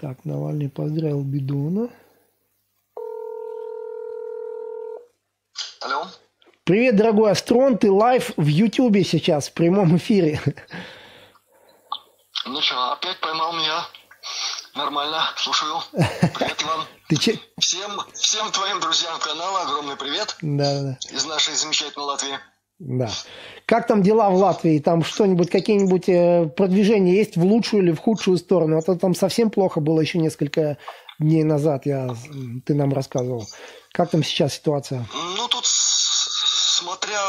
Так, Навальный поздравил Байдена. Алло. Привет, дорогой Астрон, ты live в Ютубе сейчас, в прямом эфире. Ну что, опять поймал меня. Нормально, слушаю. Привет, Иван. Ты че? Всем, всем твоим друзьям канала огромный привет Да, да, из нашей замечательной Латвии. Да. Как там дела в Латвии? Там что-нибудь, какие-нибудь э, продвижения есть в лучшую или в худшую сторону? А то там совсем плохо было еще несколько дней назад, я, ты нам рассказывал. Как там сейчас ситуация? Ну, тут смотря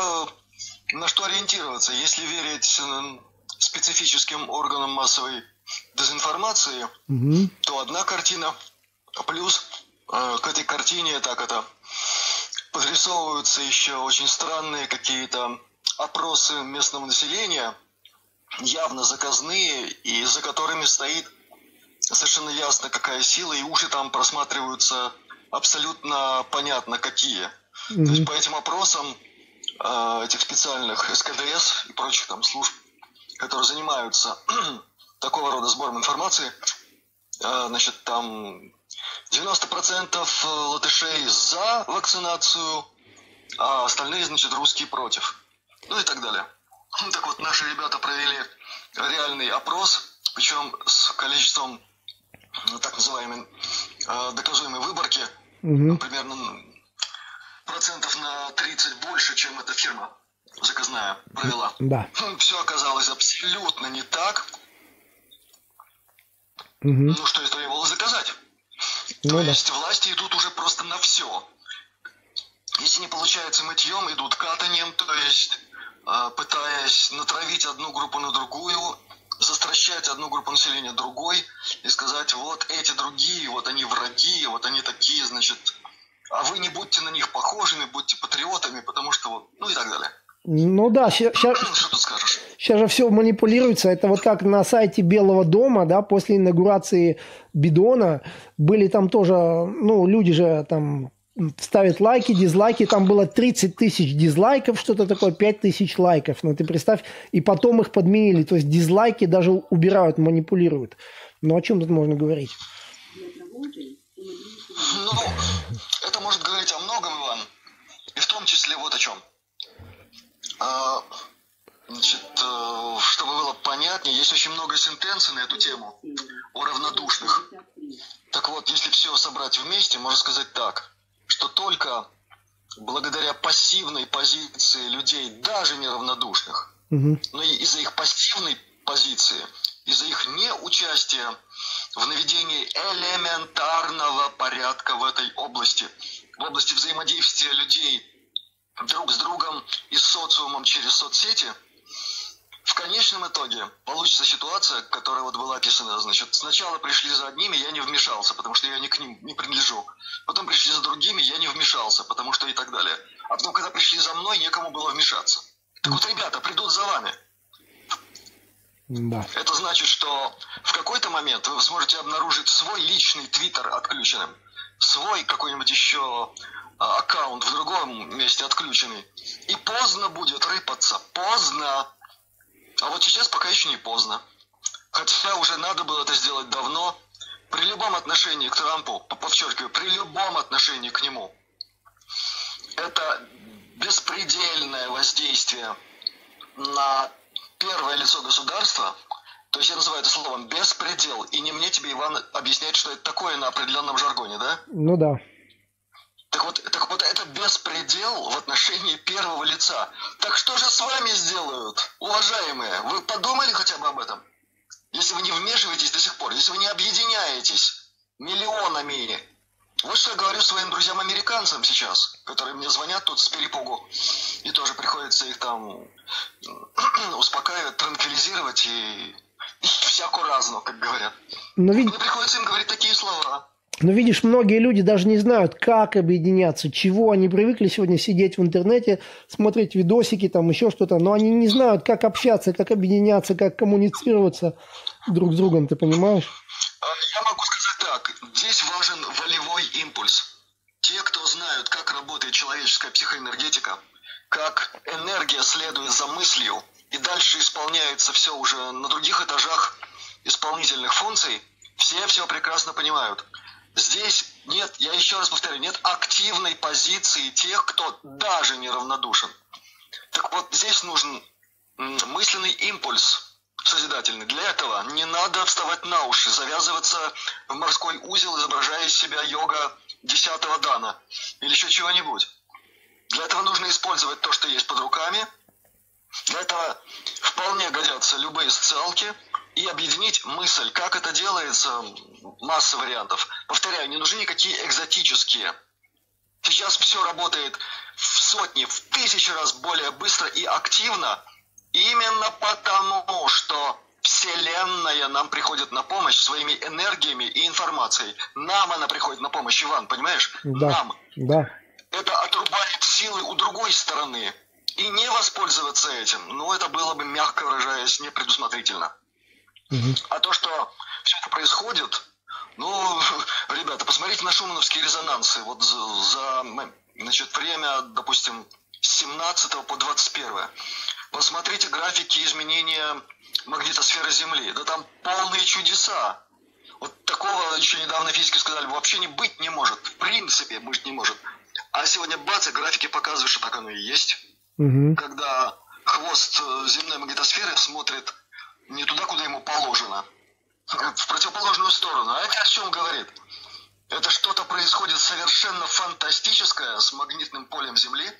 на что ориентироваться. Если верить м, специфическим органам массовой дезинформации, Мгм. то одна картина, плюс э, к этой картине так это подрисовываются еще очень странные какие-то опросы местного населения, явно заказные, и за которыми стоит совершенно ясно, какая сила, и уши там просматриваются абсолютно понятно какие. То есть по этим опросам э, этих специальных СКДС и прочих там служб, которые занимаются такого рода сбором информации, э, значит, там 90% латышей за вакцинацию, а остальные, значит, русские против. Ну и так далее. Так вот, наши ребята провели реальный опрос, причем с количеством ну, так называемой э, доказуемой выборки, ну, примерно процентов на 30 больше, чем эта фирма заказная провела. Да. Все оказалось абсолютно не так, Мгм. ну что и требовалось заказать. Ну То да. есть власти идут уже просто на все. Если не получается мытьем, идут катанием, то есть э, пытаясь натравить одну группу на другую, застращать одну группу населения другой и сказать, вот эти другие, вот они враги, вот они такие, значит, а вы не будьте на них похожими, будьте патриотами, потому что вот, ну и так далее. Ну да, сейчас, Что тут скажешь? Сейчас же все манипулируется. Это вот как на сайте Белого дома, да, после инаугурации Бидона были там тоже, ну, люди же там ставят лайки, дизлайки, там было 30 тысяч дизлайков, что-то такое, 5 тысяч лайков, ну ты представь, и потом их подменили, то есть дизлайки даже убирают, манипулируют. Ну о чем тут можно говорить? Ну, это может говорить о многом, Иван. И в том числе вот о чем. А, Значит, э, чтобы было понятнее, есть очень много сентенций на эту тему о равнодушных. Так вот, если все собрать вместе, можно сказать так, что только благодаря пассивной позиции людей, даже неравнодушных, Мгм. но и из-за их пассивной позиции, из-за их неучастия в наведении элементарного порядка в этой области, в области взаимодействия людей друг с другом и с социумом через соцсети, в конечном итоге получится ситуация, которая вот была описана, значит, сначала пришли за одними, я не вмешался, потому что я не к ним не принадлежу. Потом пришли за другими, я не вмешался, потому что и так далее. А потом, когда пришли за мной, некому было вмешаться. Так вот, ребята, придут за вами. Да. Это значит, что в какой-то момент вы сможете обнаружить свой личный твиттер отключенным, свой какой-нибудь еще аккаунт в другом месте отключенный. И поздно будет рыпаться. Поздно. А вот сейчас пока еще не поздно. Хотя уже надо было это сделать давно. При любом отношении к Трампу, по- подчеркиваю, при любом отношении к нему, это беспредельное воздействие на первое лицо государства, то есть я называю это словом беспредел, и не мне тебе, Иван, объяснять, что это такое на определенном жаргоне, да? Ну да. Так вот, так вот, это беспредел в отношении первого лица. Так что же с вами сделают, уважаемые? Вы подумали хотя бы об этом? Если вы не вмешиваетесь до сих пор, если вы не объединяетесь миллионами. Вот что я говорю своим друзьям-американцам сейчас, которые мне звонят тут с перепугу. И тоже приходится их там успокаивать, транквилизировать и, и всяко разно, как говорят. Но, вид- Мне приходится им говорить такие слова. Но видишь, многие люди даже не знают, как объединяться, чего. Они привыкли сегодня сидеть в интернете, смотреть видосики, там еще что-то, но они не знают, как общаться, как объединяться, как коммуницироваться друг с другом, ты понимаешь? А, Я могу сказать так. Здесь важен волевой импульс. Те, кто знают, как работает человеческая психоэнергетика, как энергия следует за мыслью, и дальше исполняется все уже на других этажах исполнительных функций, Все все прекрасно понимают. Здесь нет, я еще раз повторяю, нет активной позиции тех, кто даже неравнодушен. Так вот, здесь нужен мысленный импульс созидательный. Для этого не надо вставать на уши, завязываться в морской узел, изображая из себя йога десятого дана или еще чего-нибудь. Для этого нужно использовать то, что есть под руками. Для этого вполне годятся любые социалки – и объединить мысль, как это делается, масса вариантов. Повторяю, не нужны никакие экзотические. Сейчас все работает в сотни, в тысячи раз более быстро и активно, именно потому, что Вселенная нам приходит на помощь своими энергиями и информацией. Нам она приходит на помощь, Иван, понимаешь? Да, нам. Да. Это отрубает силы у другой стороны. И не воспользоваться этим, ну, это было бы, мягко выражаясь, непредусмотрительно. Угу. А то, что все это происходит, ну, ребята, посмотрите на шумановские резонансы. Вот за, за значит, время, допустим, с 17 по 21. Посмотрите графики изменения магнитосферы Земли. Да там полные чудеса. Вот такого еще недавно физики сказали, вообще не быть не может. В принципе, быть не может. А сегодня бац, и графики показывают, что так оно и есть. Угу. Когда хвост э, земной магнитосферы смотрит не туда, куда ему положено, в противоположную сторону. А это о чем говорит? Это что-то происходит совершенно фантастическое с магнитным полем Земли,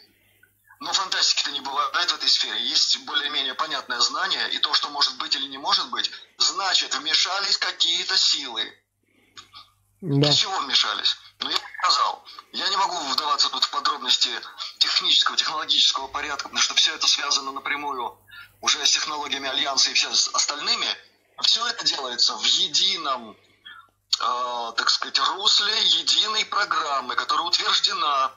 но фантастики-то не бывает в этой сфере. Есть более-менее понятное знание, и то, что может быть или не может быть, значит, вмешались какие-то силы. Да. Для чего вмешались? Ну, я сказал, я не могу вдаваться тут в подробности технического, технологического порядка, потому что все это связано напрямую уже с технологиями Альянса и все остальными, все это делается в едином, э, так сказать, русле единой программы, которая утверждена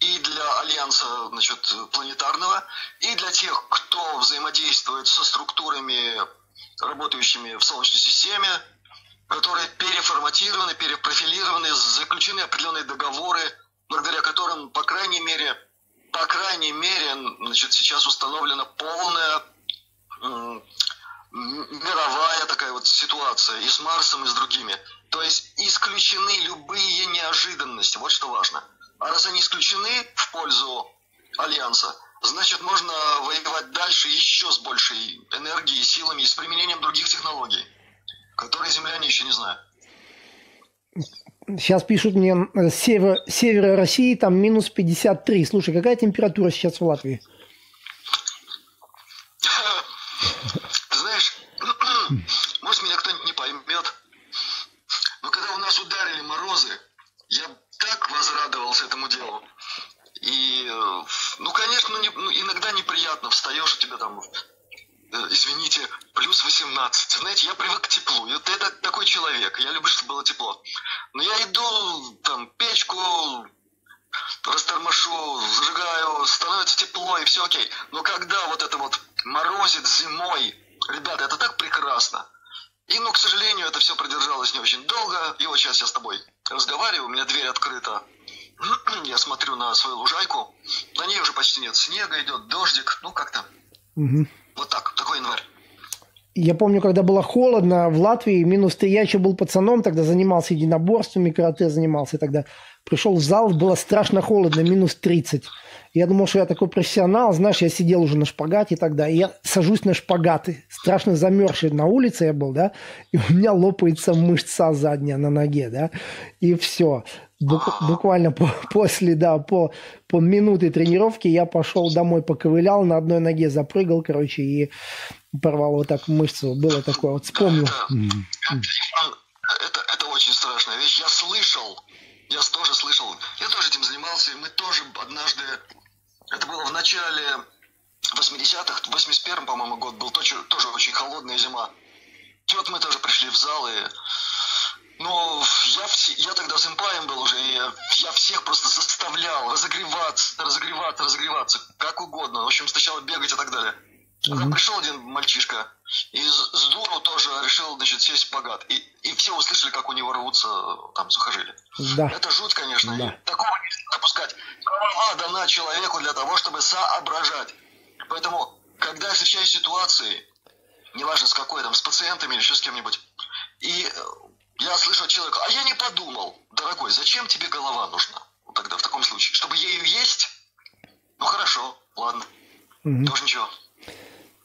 и для Альянса значит, планетарного, и для тех, кто взаимодействует со структурами, работающими в Солнечной системе, которые переформатированы, перепрофилированы, заключены определенные договоры, благодаря которым, по крайней мере, по крайней мере, значит, сейчас установлена полная мировая такая вот ситуация и с Марсом, и с другими. То есть исключены любые неожиданности, вот что важно. А раз они исключены в пользу Альянса, значит можно воевать дальше еще с большей энергией, силами и с применением других технологий, которые земляне еще не знают. Сейчас пишут мне э, север, севера России, там минус 53. Слушай, какая температура сейчас в Латвии? Знаешь, может меня кто-нибудь не поймет, но когда у нас ударили морозы, я так возрадовался этому делу. И, э, ну, конечно, не, ну, иногда неприятно, встаешь, у тебя там Э, извините, плюс 18. Знаете, я привык к теплу. Вот это такой человек. Я люблю, чтобы было тепло. Но я иду, там, печку растормошу, зажигаю, становится тепло, и все окей. Но когда вот это вот морозит зимой, ребята, это так прекрасно. И, ну, к сожалению, это все продержалось не очень долго. И вот сейчас я с тобой разговариваю, у меня дверь открыта. Я смотрю на свою лужайку. На ней уже почти нет снега, идет дождик. Ну, как-то. Угу. Вот так, такой январь. Я помню, когда было холодно в Латвии, минус 3, я еще был пацаном, тогда занимался единоборствами, карате занимался тогда. Пришел в зал, было страшно холодно, минус 30. Я думал, что я такой профессионал, знаешь, я сидел уже на шпагате тогда, и я сажусь на шпагаты, страшно замерзший на улице я был, да, и у меня лопается мышца задняя на ноге, да, и все. Буквально по, после, да, по, по минуты тренировки я пошел домой, поковылял, на одной ноге запрыгал, короче, и порвал вот так мышцу. Было такое, вот вспомнил. Это, это, это очень страшная вещь. Я слышал, я тоже слышал, я тоже этим занимался, и мы тоже однажды, это было в начале 80-х, 81-м, по-моему, год был, тоже, тоже очень холодная зима. И вот мы тоже пришли в зал, и ну, я, я тогда с импаем был уже, и я всех просто заставлял разогреваться, разогреваться, разогреваться, как угодно. В общем, сначала бегать и так далее. Угу. пришел один мальчишка, и с дуру тоже решил, значит, сесть в богат. И, и все услышали, как у него рвутся там сухожилия. Да. Это жуть, конечно. Да. И такого нельзя допускать. Голова дана человеку для того, чтобы соображать. Поэтому, когда я встречаюсь с ситуацией, неважно с какой, там, с пациентами или еще с кем-нибудь, и спрашивает человек, а я не подумал, дорогой, зачем тебе голова нужна? Вот тогда в таком случае, чтобы ею есть? Ну хорошо, ладно, угу. тоже ничего.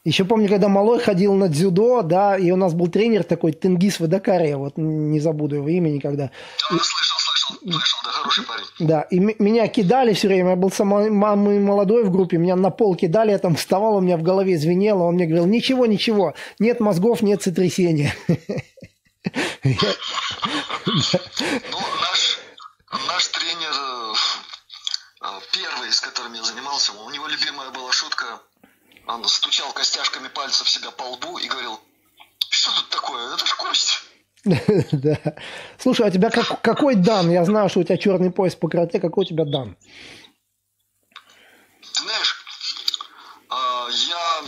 Еще помню, когда малой ходил на дзюдо, да, и у нас был тренер такой, Тенгиз Водокария, вот не забуду его имя никогда. Да, и... слышал, слышал, слышал, да, хороший парень. Да, и меня кидали все время, я был самый молодой в группе, меня на пол кидали, я там вставал, у меня в голове звенело, он мне говорил, ничего, ничего, нет мозгов, нет сотрясения. Ну, наш, наш тренер, э, первый, с которым я занимался, у него любимая была шутка, он стучал костяшками пальцев себя по лбу и говорил, что тут такое, это ж кость. Да. Слушай, а у тебя как, какой дан? Я знаю, что у тебя черный пояс по карате. Какой у тебя дан? Ты знаешь, а, я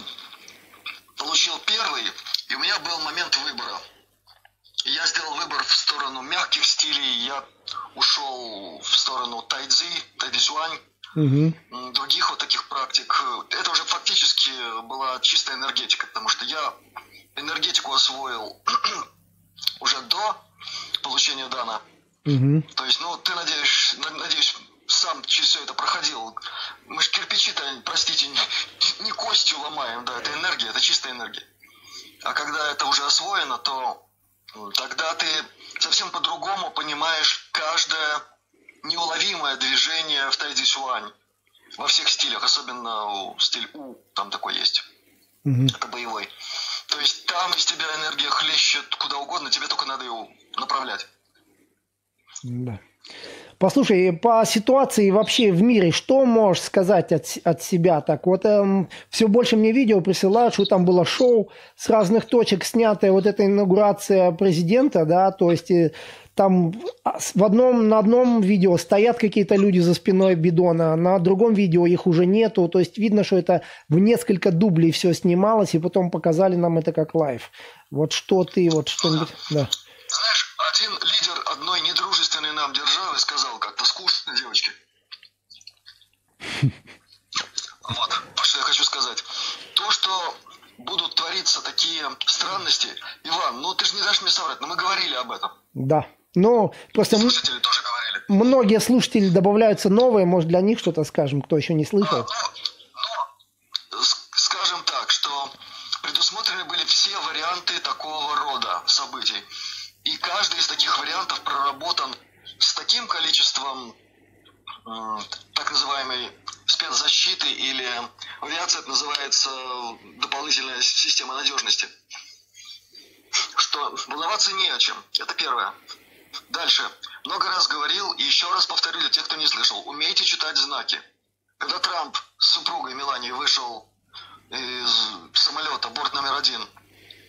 получил первый, и у меня был момент выбора. Я сделал выбор в сторону мягких стилей, я ушел в сторону тайцзи, тайцзюань, угу. других вот таких практик. Это уже фактически была чистая энергетика, потому что я энергетику освоил уже до получения дана. Угу. То есть, ну, ты, надеюсь, надеюсь, сам через все это проходил. Мы же кирпичи-то, простите, не, не костью ломаем, да, это энергия, это чистая энергия. А когда это уже освоено, то тогда ты совсем по-другому понимаешь каждое неуловимое движение в тайди сюань. Во всех стилях, особенно стиль У, там такой есть. Угу. Это боевой. То есть там из тебя энергия хлещет куда угодно, тебе только надо ее направлять. Да. Послушай, по ситуации вообще в мире, что можешь сказать от, от себя? Так вот, эм, все больше мне видео присылают, что там было шоу с разных точек снятая вот эта инаугурация президента, да, то есть э, там а, в одном, на одном видео стоят какие-то люди за спиной бидона, на другом видео их уже нету. То есть видно, что это в несколько дублей все снималось, и потом показали нам это как live. Вот что ты, вот что-нибудь... Да. Знаешь, один лидер одной недружественной нам державы сказал как-то скучно, девочки. Вот, что я хочу сказать. То, что будут твориться такие странности, Иван, ну ты же не дашь мне соврать, но мы говорили об этом. Да. Но просто слушатели тоже говорили. Многие слушатели добавляются новые, может для них что-то скажем, кто еще не слышал. А, ну, ну, скажем так, что предусмотрены были все варианты такого рода событий. И каждый из таких вариантов проработан с таким количеством э, так называемой спецзащиты или в авиации это называется дополнительная система надежности. Что волноваться не о чем. Это первое. Дальше. Много раз говорил и еще раз повторю для тех, кто не слышал. Умейте читать знаки. Когда Трамп с супругой Меланией вышел из самолета, борт номер один,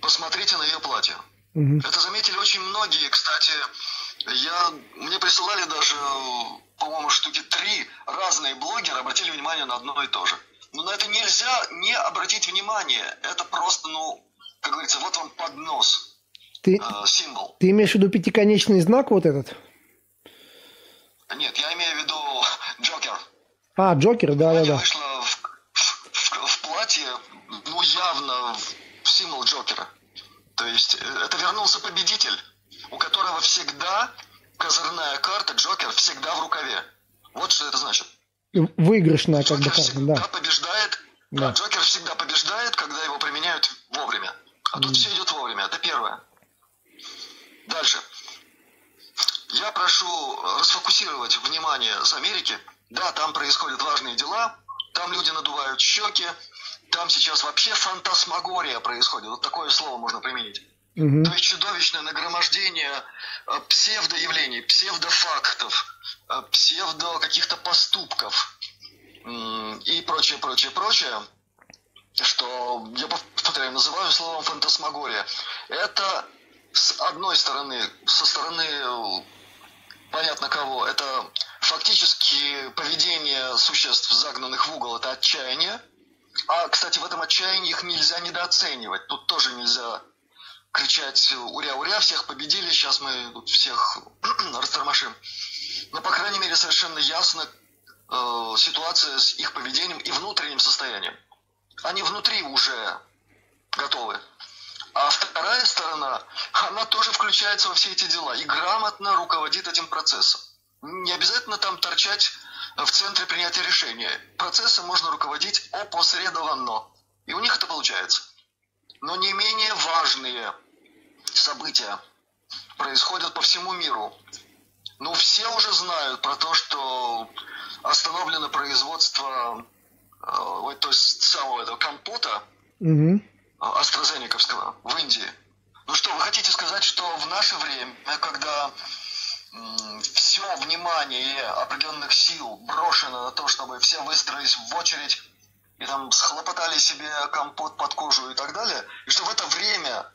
посмотрите на ее платье. Угу. Это заметили очень многие. Кстати, я, мне присылали даже, по-моему, штуки три разные блогеры обратили внимание на одно и то же. Но на это нельзя не обратить внимание. Это просто, ну, как говорится, вот вам поднос ты, э, символ. Ты имеешь в виду пятиконечный знак вот этот? Нет, я имею в виду Джокер. А, Джокер, да, да, да. вышла в, в, в платье, ну, явно в символ Джокера. То есть э, это вернулся победитель, у которого всегда козырная карта Джокер всегда в рукаве. Вот что это значит. Выигрышная как бы карта, всегда да. побеждает, да. Джокер всегда побеждает, когда его применяют вовремя. А тут mm. все идет вовремя, это первое. Дальше. Я прошу расфокусировать внимание с Америки. Да, там происходят важные дела, там люди надувают щеки, там сейчас вообще фантасмагория происходит. Вот такое слово можно применить. Угу. То есть чудовищное нагромождение э, псевдоявлений, псевдофактов, э, псевдо каких-то поступков и прочее, прочее, прочее, что я повторяю, называю словом фантасмагория. Это с одной стороны, со стороны понятно кого, это фактически поведение существ, загнанных в угол, это отчаяние. А, кстати, в этом отчаянии их нельзя недооценивать. Тут тоже нельзя кричать «Уря-уря, всех победили, сейчас мы тут всех растормошим». Но, по крайней мере, совершенно ясно э, ситуация с их поведением и внутренним состоянием. Они внутри уже готовы. А вторая сторона, она тоже включается во все эти дела и грамотно руководит этим процессом. Не обязательно там торчать в центре принятия решения. Процессом можно руководить опосредованно. И у них это получается. Но не менее важные события происходят по всему миру. Ну, все уже знают про то, что остановлено производство э, то есть самого этого компота угу. AstraZeneca в Индии. Ну что, вы хотите сказать, что в наше время, когда все внимание определенных сил брошено на то, чтобы все выстроились в очередь и там схлопотали себе компот под кожу и так далее, и что в это время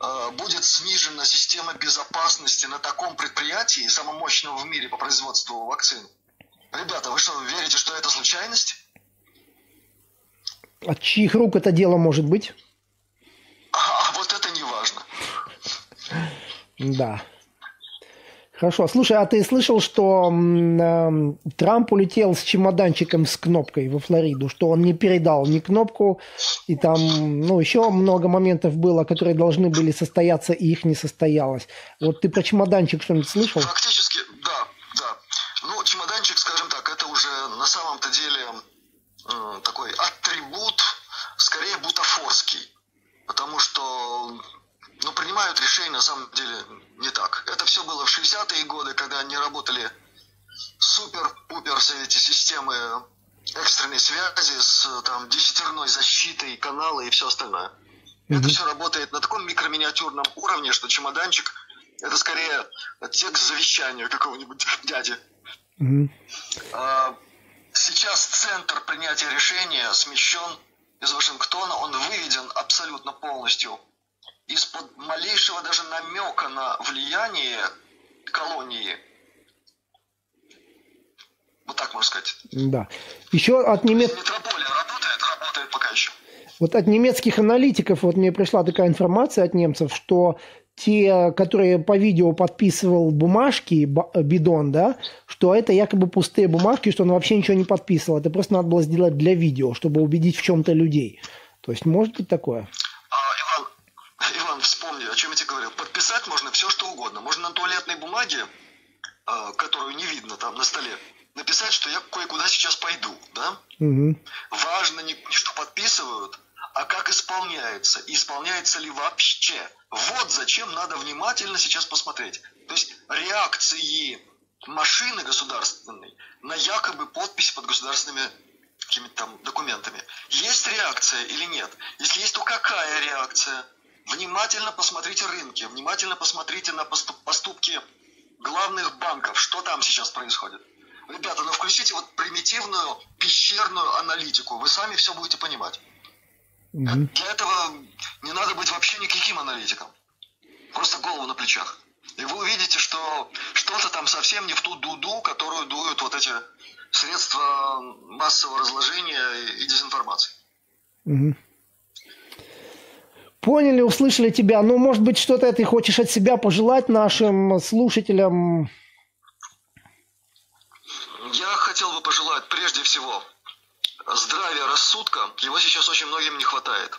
э, будет снижена система безопасности на таком предприятии, самом мощном в мире по производству вакцин. Rебята, вы что, верите, что это случайность? От чьих рук это дело может быть? А, вот это не важно. Да. Хорошо. Слушай, а ты слышал, что э, Трамп улетел с чемоданчиком с кнопкой во Флориду, что он не передал ни кнопку, и там, ну, еще много моментов было, которые должны были состояться, и их не состоялось. Вот ты про чемоданчик что-нибудь слышал? Фактически, да, да. Ну, чемоданчик, скажем так, это уже на самом-то деле э, такой атрибут, скорее бутафорский, потому что ну, принимают решения на самом деле не так. Это все было в 60-е годы, когда они работали супер-пупер все эти системы экстренной связи с там десятерной защитой канала и все остальное. Mm-hmm. Это все работает на таком микроминиатюрном уровне, что чемоданчик это скорее текст завещания какого-нибудь дяди. Mm-hmm. А, сейчас центр принятия решения смещен из Вашингтона, он выведен абсолютно полностью из-под малейшего даже намека на влияние колонии. Вот так можно сказать. Да. Еще от немец... Метрополия работает, работает пока еще. Вот от немецких аналитиков, вот мне пришла такая информация от немцев, что те, которые по видео подписывал бумажки, бидон, да, что это якобы пустые бумажки, что он вообще ничего не подписывал. Это просто надо было сделать для видео, чтобы убедить в чем-то людей. То есть может быть такое? о чем я тебе говорил, подписать можно все, что угодно. Можно на туалетной бумаге, э, которую не видно там на столе, написать, что я кое-куда сейчас пойду, да? Угу. Важно не, не что подписывают, а как исполняется, и исполняется ли вообще. Вот зачем надо внимательно сейчас посмотреть. То есть реакции машины государственной на якобы подпись под государственными какими-то там документами. Есть реакция или нет? Если есть, то какая реакция? Внимательно посмотрите рынки, внимательно посмотрите на поступки главных банков, что там сейчас происходит. Ребята, ну включите вот примитивную пещерную аналитику, вы сами все будете понимать. Угу. Для этого не надо быть вообще никаким аналитиком. Просто голову на плечах. И вы увидите, что что-то там совсем не в ту дуду, которую дуют вот эти средства массового разложения и дезинформации. Угу. Поняли, услышали тебя. Ну, может быть, что-то ты хочешь от себя пожелать нашим слушателям? Я хотел бы пожелать прежде всего здравия рассудка. Его сейчас очень многим не хватает.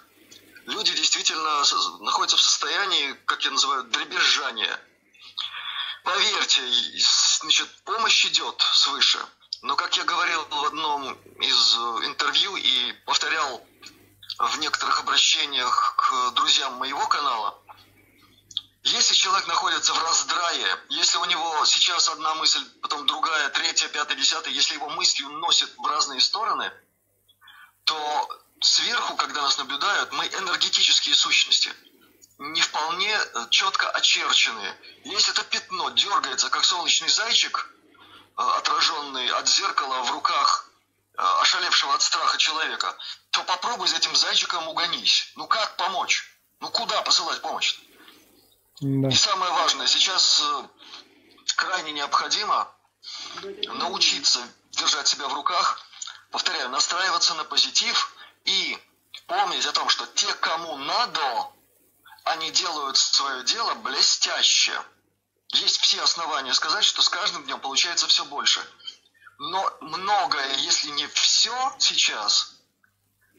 Люди действительно находятся в состоянии, как я называю, дребезжания. Поверьте, значит, помощь идет свыше. Но, как я говорил в одном из интервью и повторял в некоторых обращениях к друзьям моего канала, если человек находится в раздрае, если у него сейчас одна мысль, потом другая, третья, пятая, десятая, если его мысли носят в разные стороны, то сверху, когда нас наблюдают, мы энергетические сущности, не вполне четко очерченные. Если это пятно дергается, как солнечный зайчик, э, отраженный от зеркала в руках э, ошалевшего от страха человека, то попробуй за этим зайчиком угонись. Ну как помочь? Ну куда посылать помощь? Да. И самое важное, сейчас э, крайне необходимо научиться держать себя в руках, повторяю, настраиваться на позитив и помнить о том, что те, кому надо, они делают свое дело блестяще. Есть все основания сказать, что с каждым днем получается все больше. Но многое, если не все сейчас,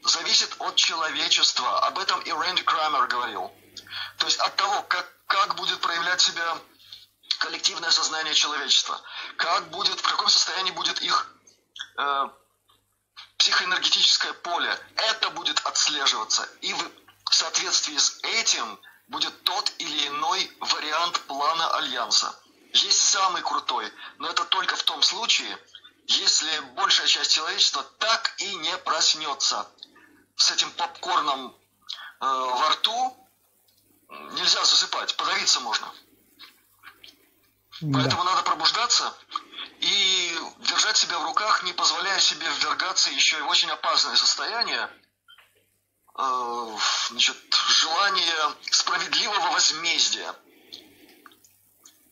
зависит от человечества. Об этом и Рэнди Крамер говорил. То есть от того, как, как будет проявлять себя коллективное сознание человечества, как будет, в каком состоянии будет их э, психоэнергетическое поле, это будет отслеживаться. И в соответствии с этим будет тот или иной вариант плана Альянса. Есть самый крутой, но это только в том случае, если большая часть человечества так и не проснется с этим попкорном э, во рту, нельзя засыпать, подавиться можно. Да. Поэтому надо пробуждаться и держать себя в руках, не позволяя себе ввергаться еще и в очень опасное состояние, э, значит, желание справедливого возмездия.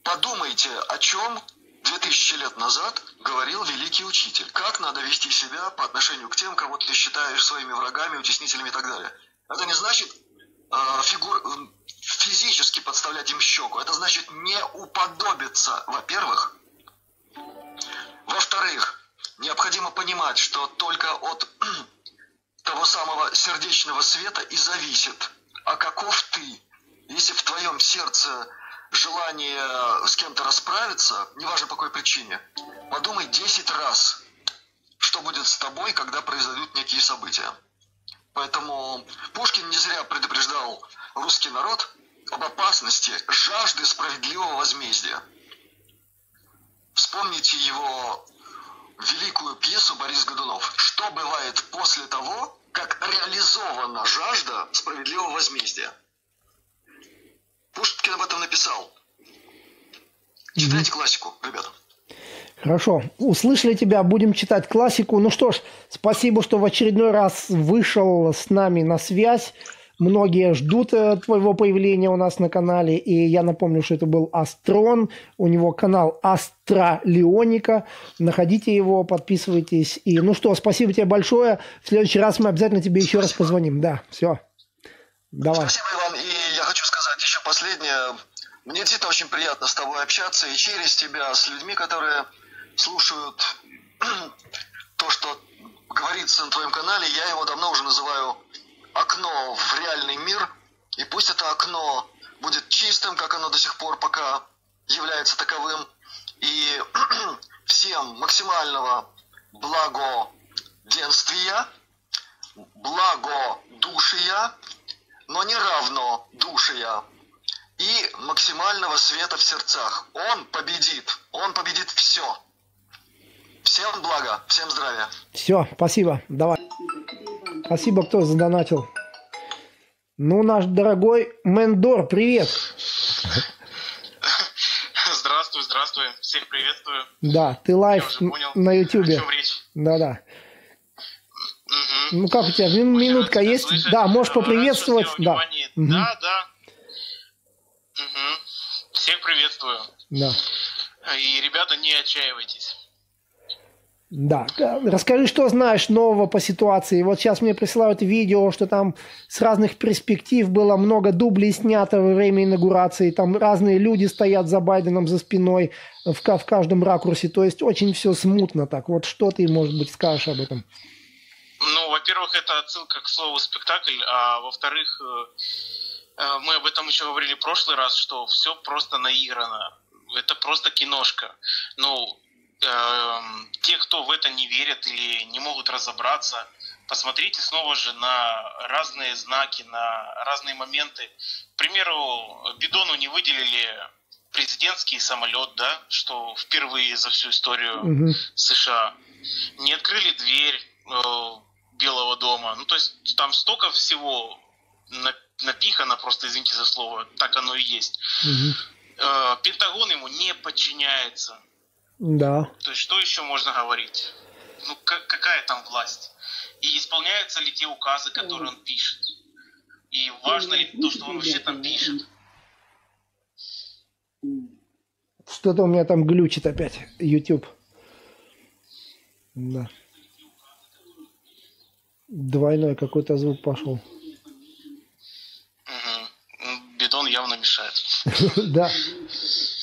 Подумайте, о чем 2000 лет назад говорил великий учитель. Как надо вести себя по отношению к тем, кого ты считаешь своими врагами, утеснителями и так далее. Это не значит э, фигур, физически подставлять им щеку. Это значит не уподобиться, во-первых. Во-вторых, необходимо понимать, что только от того самого сердечного света и зависит, а каков ты. Если в твоем сердце желание с кем-то расправиться, неважно по какой причине, подумай 10 раз, что будет с тобой, когда произойдут некие события. Поэтому Пушкин не зря предупреждал русский народ об опасности жажды справедливого возмездия. Вспомните его великую пьесу «Борис Годунов». Что бывает после того, как реализована жажда справедливого возмездия? Пушкин об этом написал. Читайте mm-hmm. классику, ребята. Хорошо. Услышали тебя, будем читать классику. Ну что ж, спасибо, что в очередной раз вышел с нами на связь. Многие ждут э, твоего появления у нас на канале. И я напомню, что это был Астрон. У него канал Астра Леоника. Находите его, подписывайтесь. И ну что, спасибо тебе большое. В следующий раз мы обязательно тебе еще раз позвоним. Да, все. Давай. Спасибо, Иван. И я хочу сказать еще последнее. Мне действительно очень приятно с тобой общаться и через тебя с людьми, которые слушают то, что говорится на твоем канале. Я его давно уже называю окно в реальный мир, и пусть это окно будет чистым, как оно до сих пор пока является таковым, и всем максимального благоденствия, благодушия, но не равнодушия, и максимального света в сердцах. Он победит, он победит все. Всем блага, всем здравия. Все, спасибо, давай. Спасибо, кто задонатил. Ну, наш дорогой Мэндор, привет. Здравствуй, здравствуй. Всех приветствую. Да, ты live на Ютубе. Да-да. Угу. Ну как у тебя, мин, минутка есть? Слышать. Да, можешь поприветствовать. Да. Угу. да, да. Угу. Всех приветствую. Да. И, ребята, не отчаивайтесь. Да, расскажи, что знаешь нового по ситуации. Вот сейчас мне присылают видео, что там с разных перспектив было много дублей снято во время инаугурации. Там разные люди стоят за Байденом за спиной в, в каждом ракурсе. То есть очень все смутно так. Вот что ты, может быть, скажешь об этом? Ну, во-первых, это отсылка к слову спектакль, а во-вторых, э, э, мы об этом еще говорили в прошлый раз, что все просто наиграно. Это просто киношка. Ну, те, кто в это не верят или не могут разобраться, посмотрите снова же на разные знаки, на разные моменты. К примеру, Бидону не выделили президентский самолет, да, что впервые за всю историю угу. США. Не открыли дверь э, Белого дома. Ну, то есть там столько всего напихано, просто извините за слово, так оно и есть. Угу. Э, Пентагон ему не подчиняется. Да. То есть что еще можно говорить? Ну как, какая там власть? И исполняются ли те указы, которые он пишет? И важно ли то, что он вообще там пишет? Что-то у меня там глючит опять, YouTube. Да. Двойной какой-то звук пошел. Угу. Бетон явно мешает. Да.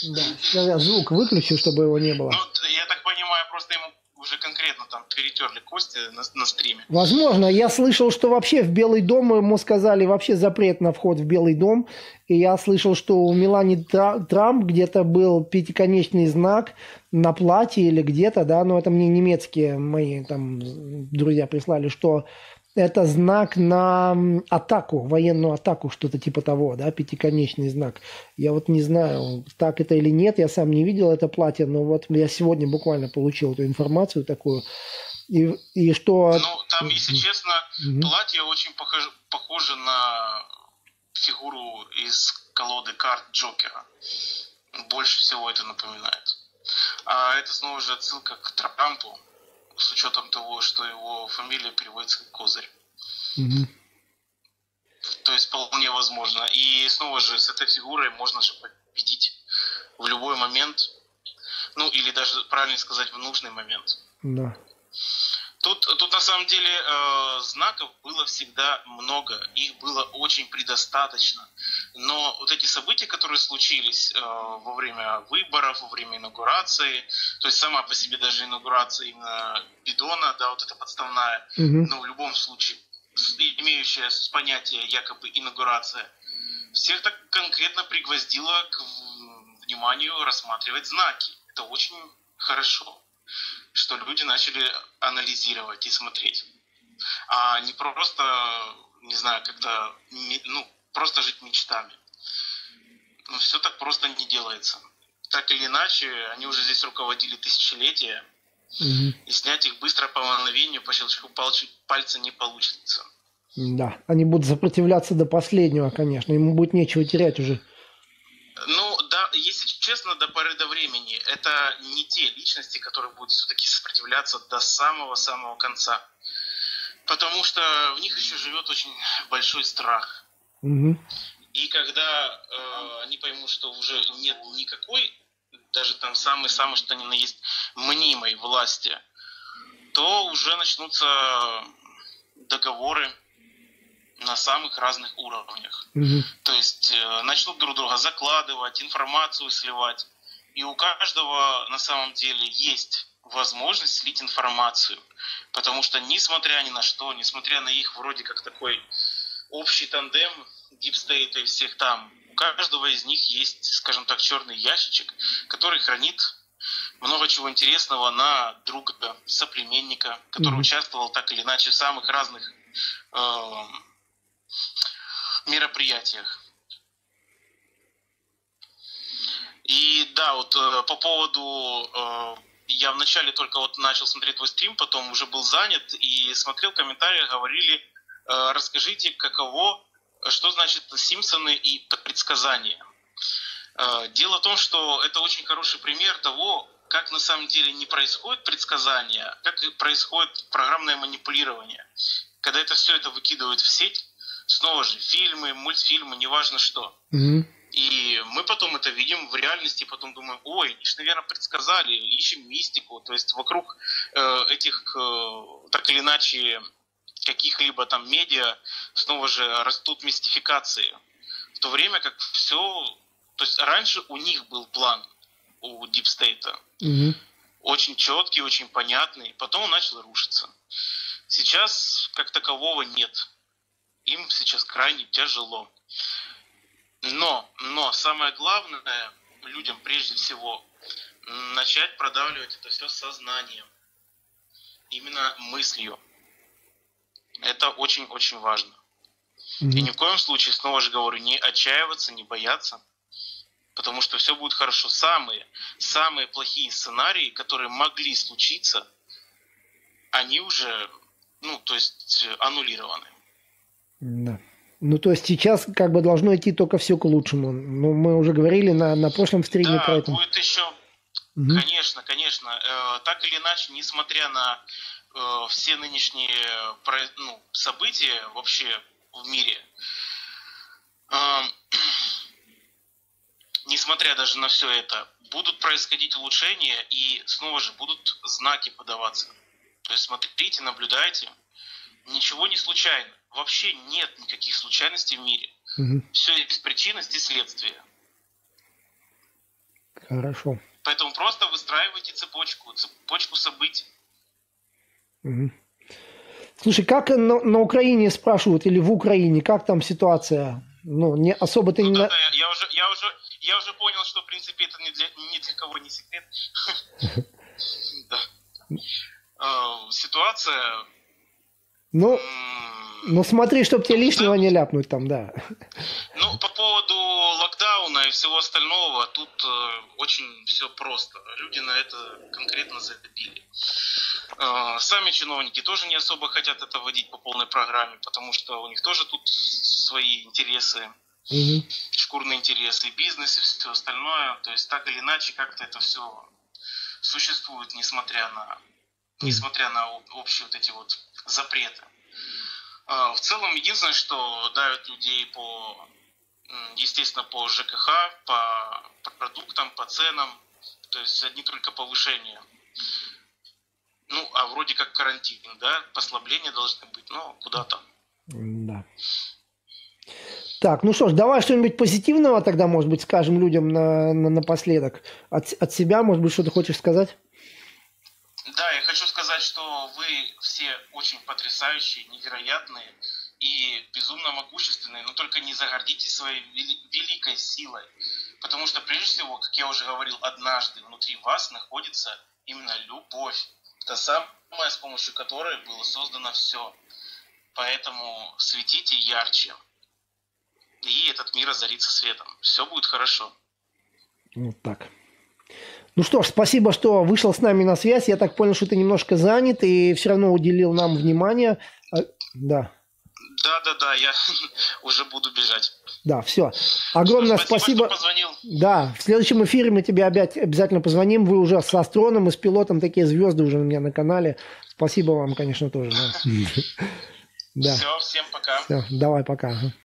Да, сейчас я звук выключу, чтобы его не было. Ну, я так понимаю, просто ему уже конкретно там перейдет терли кости на, на стриме. Возможно. Я слышал, что вообще в Белый дом ему сказали вообще запрет на вход в Белый дом. И я слышал, что у Мелани Трамп где-то был пятиконечный знак на платье или где-то, да, но это мне немецкие мои там друзья прислали, что это знак на атаку, военную атаку, что-то типа того, да, пятиконечный знак. Я вот не знаю, так это или нет, я сам не видел это платье, но вот я сегодня буквально получил эту информацию такую. И, и что... Ну, там, если честно, угу. платье очень похоже, похоже на фигуру из колоды карт Джокера. Больше всего это напоминает. А это снова же отсылка к Трампу, с учетом того, что его фамилия переводится как Козырь. Угу. То есть вполне возможно. И снова же с этой фигурой можно же победить в любой момент. Ну, или даже, правильно сказать, в нужный момент. Да. Тут, тут на самом деле э, знаков было всегда много, их было очень предостаточно. Но вот эти события, которые случились э, во время выборов, во время инаугурации, то есть сама по себе даже инаугурация именно Бидона, да, вот эта подставная, угу. ну, в любом случае, имеющая понятие якобы инаугурация, всех так конкретно пригвоздило к вниманию рассматривать знаки. Это очень хорошо что люди начали анализировать и смотреть. А не просто, не знаю, как-то, ну, просто жить мечтами. Ну, все так просто не делается. Так или иначе, они уже здесь руководили тысячелетия, угу. и снять их быстро по мгновению, по щелчку пальца не получится. Да, они будут сопротивляться до последнего, конечно. Ему будет нечего терять уже. Ну, да, если честно, до поры до времени это не те личности, которые будут все-таки сопротивляться до самого-самого конца. Потому что в них еще живет очень большой страх. Угу. И когда э, они поймут, что уже нет никакой, даже там самый-самый, что ни на есть, мнимой власти, то уже начнутся договоры на самых разных уровнях. Угу. То есть э, начнут друг друга закладывать, информацию сливать. И у каждого на самом деле есть возможность слить информацию. Потому что несмотря ни на что, несмотря на их вроде как такой общий тандем State и всех там, у каждого из них есть, скажем так, черный ящичек, который хранит много чего интересного на друга, соплеменника, который mm-hmm. участвовал так или иначе в самых разных э, мероприятиях. И да, вот э, по поводу... Э, я вначале только вот начал смотреть твой стрим, потом уже был занят и смотрел комментарии, говорили, расскажите, каково, что значит Симпсоны и предсказания. Э, дело в том, что это очень хороший пример того, как на самом деле не происходит предсказание, а как происходит программное манипулирование. Когда это все это выкидывают в сеть, снова же фильмы, мультфильмы, неважно что. Mm-hmm. И мы потом это видим в реальности, потом думаем, ой, они же, наверное, предсказали, ищем мистику. То есть вокруг э, этих, э, так или иначе, каких-либо там медиа снова же растут мистификации. В то время как все... То есть раньше у них был план, у Deep State. Mm-hmm. Очень четкий, очень понятный. Потом он начал рушиться. Сейчас как такового нет им сейчас крайне тяжело. Но, но самое главное людям прежде всего начать продавливать это все сознанием, именно мыслью. Это очень-очень важно. Mm-hmm. И ни в коем случае, снова же говорю, не отчаиваться, не бояться, потому что все будет хорошо. Самые, самые плохие сценарии, которые могли случиться, они уже, ну, то есть аннулированы. Да. Ну, то есть сейчас как бы должно идти только все к лучшему. Ну, мы уже говорили на, на прошлом стриме да, про это. будет еще, угу. конечно, конечно. Э, так или иначе, несмотря на э, все нынешние ну, события вообще в мире, э, несмотря даже на все это, будут происходить улучшения и снова же будут знаки подаваться. То есть смотрите, наблюдайте. Ничего не случайно вообще нет никаких случайностей в мире. Угу. Все есть причинность и следствие. Хорошо. Поэтому просто выстраивайте цепочку, цепочку событий. Угу. Слушай, как на, на Украине спрашивают или в Украине, как там ситуация? Ну, не особо ты Ну не... да, да, я уже, я уже, я уже понял, что в принципе это ни для, ни для кого не секрет. Э, Ситуация. Ну, ну смотри, чтобы тебе лишнего не ляпнуть там, да. Ну, по поводу локдауна и всего остального, тут э, очень все просто. Люди на это конкретно забили. Э, сами чиновники тоже не особо хотят это вводить по полной программе, потому что у них тоже тут свои интересы, Мгм. шкурные интересы, бизнес и все остальное. То есть так или иначе как-то это все существует, несмотря на, несмотря на об- общие вот эти вот запреты. А, В целом, единственное, что давит людей по, естественно, по ЖКХ, по продуктам, по ценам, то есть одни только повышения. Ну, а вроде как карантин, да, послабления должны быть, но куда там. Да. Так, ну что ж, давай что-нибудь позитивного тогда, может быть, скажем людям на, на- напоследок. От, от себя, может быть, что ты хочешь сказать? Сказать, что вы все очень потрясающие, невероятные и безумно могущественные, но только не загордитесь своей вели- великой силой. Потому что, прежде всего, как я уже говорил однажды, внутри вас находится именно любовь. Та самая, с помощью которой было создано все. Поэтому светите ярче. И этот мир озарится светом. Все будет хорошо. Вот так. Ну что ж, спасибо, что вышел с нами на связь. Я так понял, что ты немножко занят и все равно уделил нам внимание. А, Да, Да, да, да, я уже буду бежать. да, все. Огромное спасибо. что позвонил. Да, в следующем эфире мы тебе опять обязательно позвоним. Вы уже с астроном и с пилотом такие звезды уже у меня на канале. Спасибо вам, конечно, тоже. Да. Все, всем пока. Всё, давай, пока.